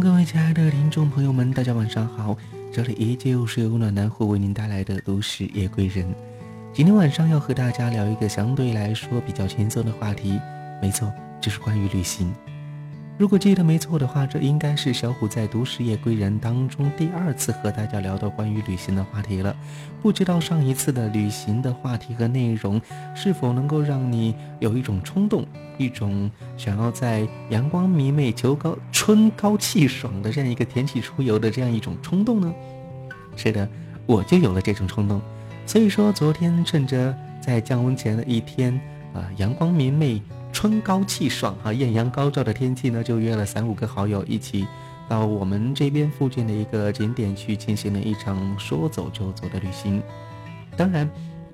各位亲爱的听众朋友们，大家晚上好！这里依旧是由暖男会为您带来的都市夜归人。今天晚上要和大家聊一个相对来说比较轻松的话题，没错，就是关于旅行。如果记得没错的话，这应该是小虎在《都市夜归人》当中第二次和大家聊到关于旅行的话题了。不知道上一次的旅行的话题和内容是否能够让你有一种冲动，一种想要在阳光明媚、秋高春高气爽的这样一个天气出游的这样一种冲动呢？是的，我就有了这种冲动。所以说，昨天趁着在降温前的一天，啊，阳光明媚。春高气爽哈，艳阳高照的天气呢，就约了三五个好友一起到我们这边附近的一个景点去进行了一场说走就走的旅行。当然，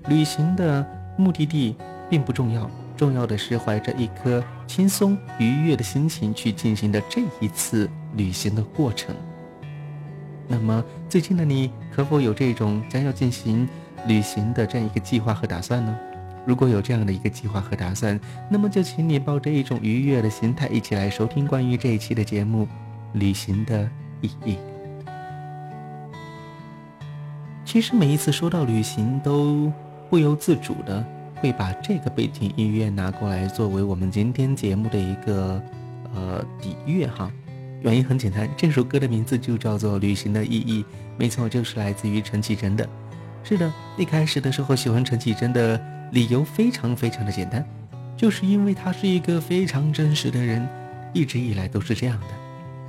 旅行的目的地并不重要，重要的是怀着一颗轻松愉悦的心情去进行的这一次旅行的过程。那么，最近的你可否有这种将要进行旅行的这样一个计划和打算呢？如果有这样的一个计划和打算，那么就请你抱着一种愉悦的心态，一起来收听关于这一期的节目《旅行的意义》。其实每一次说到旅行，都不由自主的会把这个背景音乐拿过来作为我们今天节目的一个呃底乐哈。原因很简单，这首歌的名字就叫做《旅行的意义》，没错，就是来自于陈绮贞的。是的，一开始的时候喜欢陈绮贞的。理由非常非常的简单，就是因为他是一个非常真实的人，一直以来都是这样的。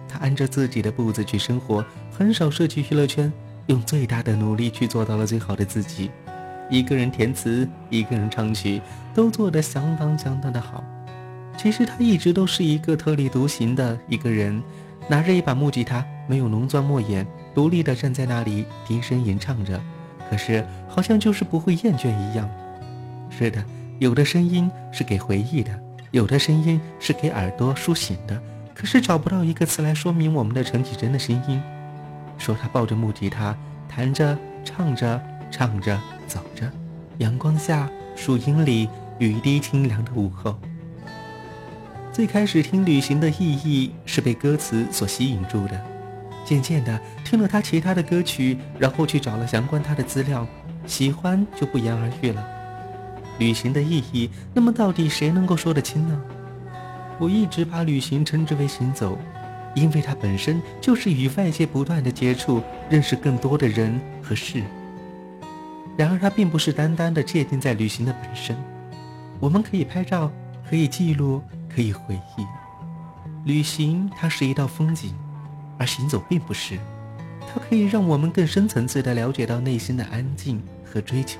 他按着自己的步子去生活，很少涉及娱乐圈，用最大的努力去做到了最好的自己。一个人填词，一个人唱曲，都做得相当相当的好。其实他一直都是一个特立独行的一个人，拿着一把木吉他，没有浓妆墨眼，独立的站在那里低声吟唱着，可是好像就是不会厌倦一样。是的，有的声音是给回忆的，有的声音是给耳朵苏醒的。可是找不到一个词来说明我们的陈绮贞的声音。说她抱着木吉他，弹着、唱着、唱着、走着，阳光下、树荫里、雨滴清凉的午后。最开始听《旅行的意义》是被歌词所吸引住的，渐渐的听了他其他的歌曲，然后去找了相关他的资料，喜欢就不言而喻了。旅行的意义，那么到底谁能够说得清呢？我一直把旅行称之为行走，因为它本身就是与外界不断的接触，认识更多的人和事。然而，它并不是单单的界定在旅行的本身。我们可以拍照，可以记录，可以回忆。旅行它是一道风景，而行走并不是。它可以让我们更深层次的了解到内心的安静和追求。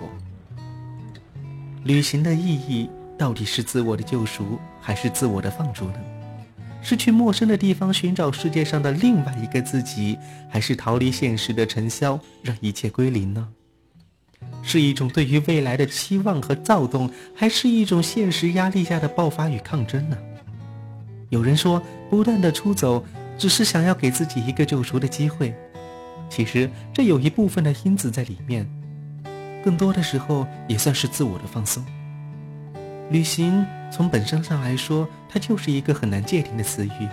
旅行的意义到底是自我的救赎，还是自我的放逐呢？是去陌生的地方寻找世界上的另外一个自己，还是逃离现实的尘嚣，让一切归零呢？是一种对于未来的期望和躁动，还是一种现实压力下的爆发与抗争呢？有人说，不断的出走，只是想要给自己一个救赎的机会。其实，这有一部分的因子在里面。更多的时候也算是自我的放松。旅行从本身上来说，它就是一个很难界定的词语，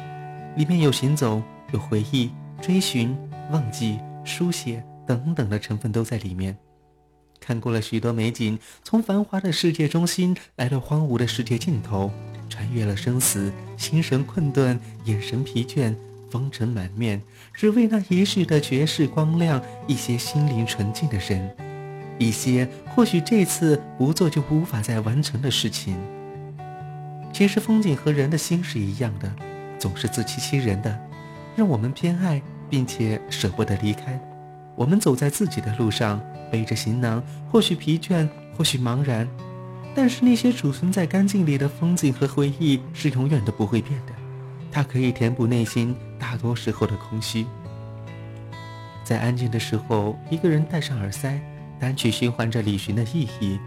里面有行走、有回忆、追寻、忘记、书写等等的成分都在里面。看过了许多美景，从繁华的世界中心来到荒芜的世界尽头，穿越了生死，心神困顿，眼神疲倦，风尘满面，只为那一世的绝世光亮，一些心灵纯净的人。一些或许这次不做就无法再完成的事情。其实风景和人的心是一样的，总是自欺欺人的，让我们偏爱并且舍不得离开。我们走在自己的路上，背着行囊，或许疲倦，或许茫然，但是那些储存在干净里的风景和回忆是永远都不会变的。它可以填补内心大多时候的空虚。在安静的时候，一个人戴上耳塞。单曲循环着李寻的意义，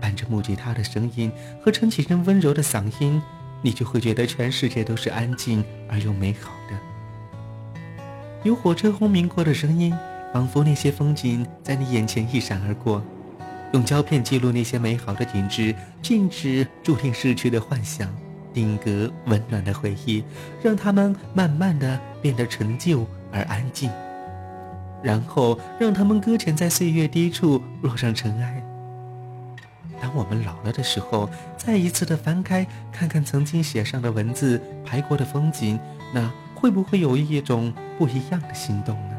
伴着木吉他的声音和陈绮贞温柔的嗓音，你就会觉得全世界都是安静而又美好的。有火车轰鸣过的声音，仿佛那些风景在你眼前一闪而过。用胶片记录那些美好的景致，静止注定逝去的幻想。定格温暖的回忆，让它们慢慢的变得陈旧而安静，然后让他们搁浅在岁月低处，落上尘埃。当我们老了的时候，再一次的翻开，看看曾经写上的文字，拍过的风景，那会不会有一种不一样的心动呢？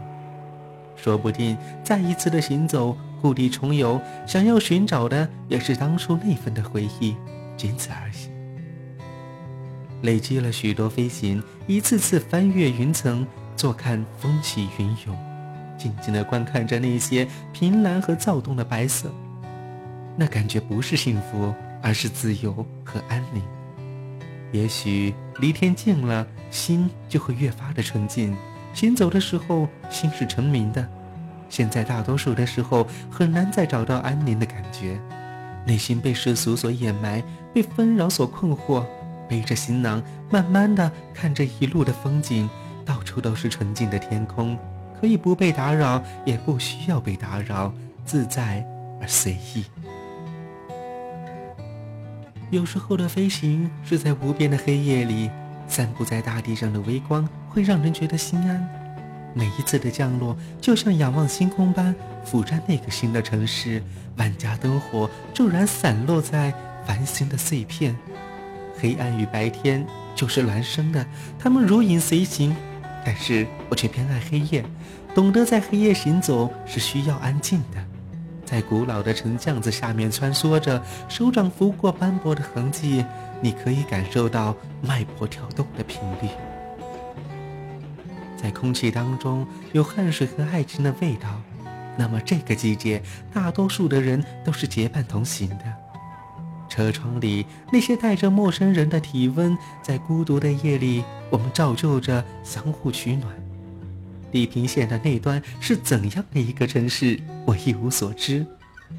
说不定再一次的行走，故地重游，想要寻找的也是当初那份的回忆，仅此而已。累积了许多飞行，一次次翻越云层，坐看风起云涌，静静的观看着那些凭栏和躁动的白色。那感觉不是幸福，而是自由和安宁。也许离天近了，心就会越发的纯净。行走的时候，心是澄明的。现在大多数的时候，很难再找到安宁的感觉。内心被世俗所掩埋，被纷扰所困惑，背着行囊，慢慢的看着一路的风景，到处都是纯净的天空，可以不被打扰，也不需要被打扰，自在而随意。有时候的飞行是在无边的黑夜里，散布在大地上的微光会让人觉得心安。每一次的降落，就像仰望星空般俯瞰那个新的城市，万家灯火骤然散落在繁星的碎片。黑暗与白天就是孪生的，它们如影随形。但是我却偏爱黑夜，懂得在黑夜行走是需要安静的。在古老的城巷子下面穿梭着，手掌拂过斑驳的痕迹，你可以感受到脉搏跳动的频率。在空气当中有汗水和爱情的味道，那么这个季节，大多数的人都是结伴同行的。车窗里那些带着陌生人的体温，在孤独的夜里，我们照旧着，相互取暖。地平线的那端是怎样的一个城市，我一无所知。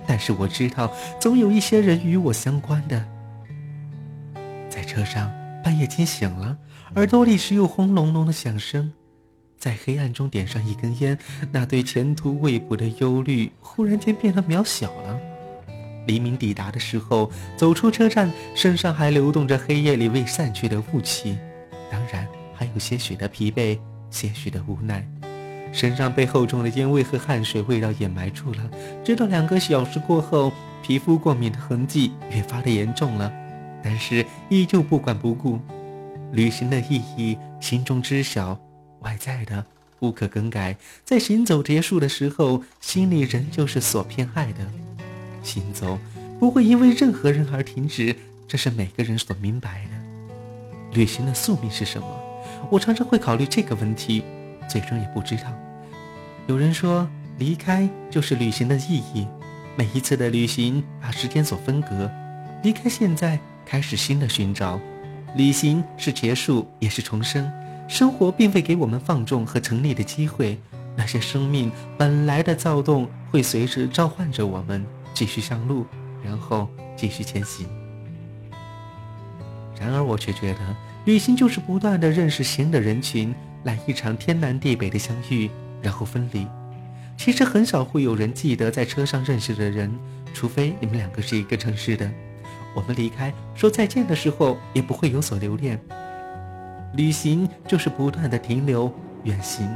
但是我知道，总有一些人与我相关的。在车上，半夜惊醒了，耳朵里只有轰隆隆的响声。在黑暗中点上一根烟，那对前途未卜的忧虑忽然间变得渺小了。黎明抵达的时候，走出车站，身上还流动着黑夜里未散去的雾气，当然还有些许的疲惫，些许的无奈。身上被厚重的烟味和汗水味道掩埋住了，直到两个小时过后，皮肤过敏的痕迹越发的严重了，但是依旧不管不顾。旅行的意义，心中知晓，外在的不可更改。在行走结束的时候，心里仍旧是所偏爱的。行走不会因为任何人而停止，这是每个人所明白的。旅行的宿命是什么？我常常会考虑这个问题。最终也不知道。有人说，离开就是旅行的意义。每一次的旅行把时间所分隔，离开现在，开始新的寻找。旅行是结束，也是重生。生活并未给我们放纵和成立的机会。那些生命本来的躁动，会随时召唤着我们继续上路，然后继续前行。然而，我却觉得，旅行就是不断的认识新的人群。来一场天南地北的相遇，然后分离。其实很少会有人记得在车上认识的人，除非你们两个是一个城市的。我们离开说再见的时候，也不会有所留恋。旅行就是不断的停留、远行，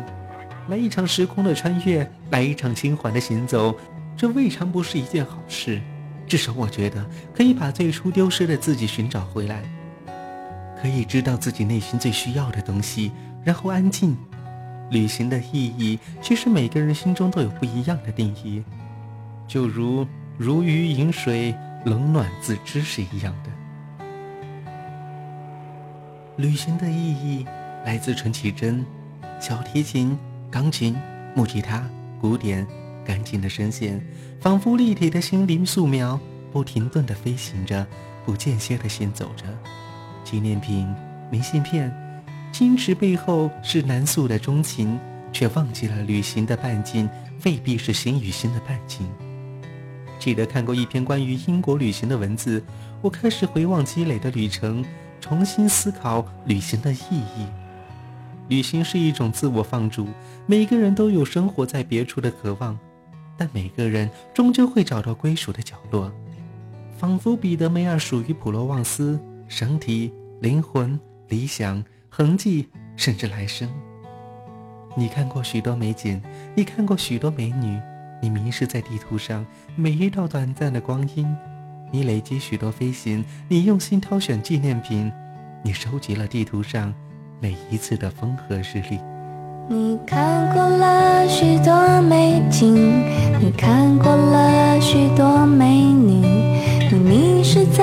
来一场时空的穿越，来一场轻缓的行走，这未尝不是一件好事。至少我觉得可以把最初丢失的自己寻找回来，可以知道自己内心最需要的东西。然后安静。旅行的意义，其实每个人心中都有不一样的定义，就如如鱼饮水，冷暖自知是一样的。旅行的意义来自陈绮贞，小提琴、钢琴、木吉他、古典，干净的声线，仿佛立体的心灵素描，不停顿的飞行着，不间歇的行走着。纪念品、明信片。矜持背后是难诉的钟情，却忘记了旅行的半径未必是心与心的半径。记得看过一篇关于英国旅行的文字，我开始回望积累的旅程，重新思考旅行的意义。旅行是一种自我放逐，每个人都有生活在别处的渴望，但每个人终究会找到归属的角落。仿佛彼得梅尔属于普罗旺斯，身体。灵魂、理想、痕迹，甚至来生。你看过许多美景，你看过许多美女，你迷失在地图上每一道短暂的光阴，你累积许多飞行，你用心挑选纪念品，你收集了地图上每一次的风和日丽。你看过了许多美景，你看过了许多美女，你迷失在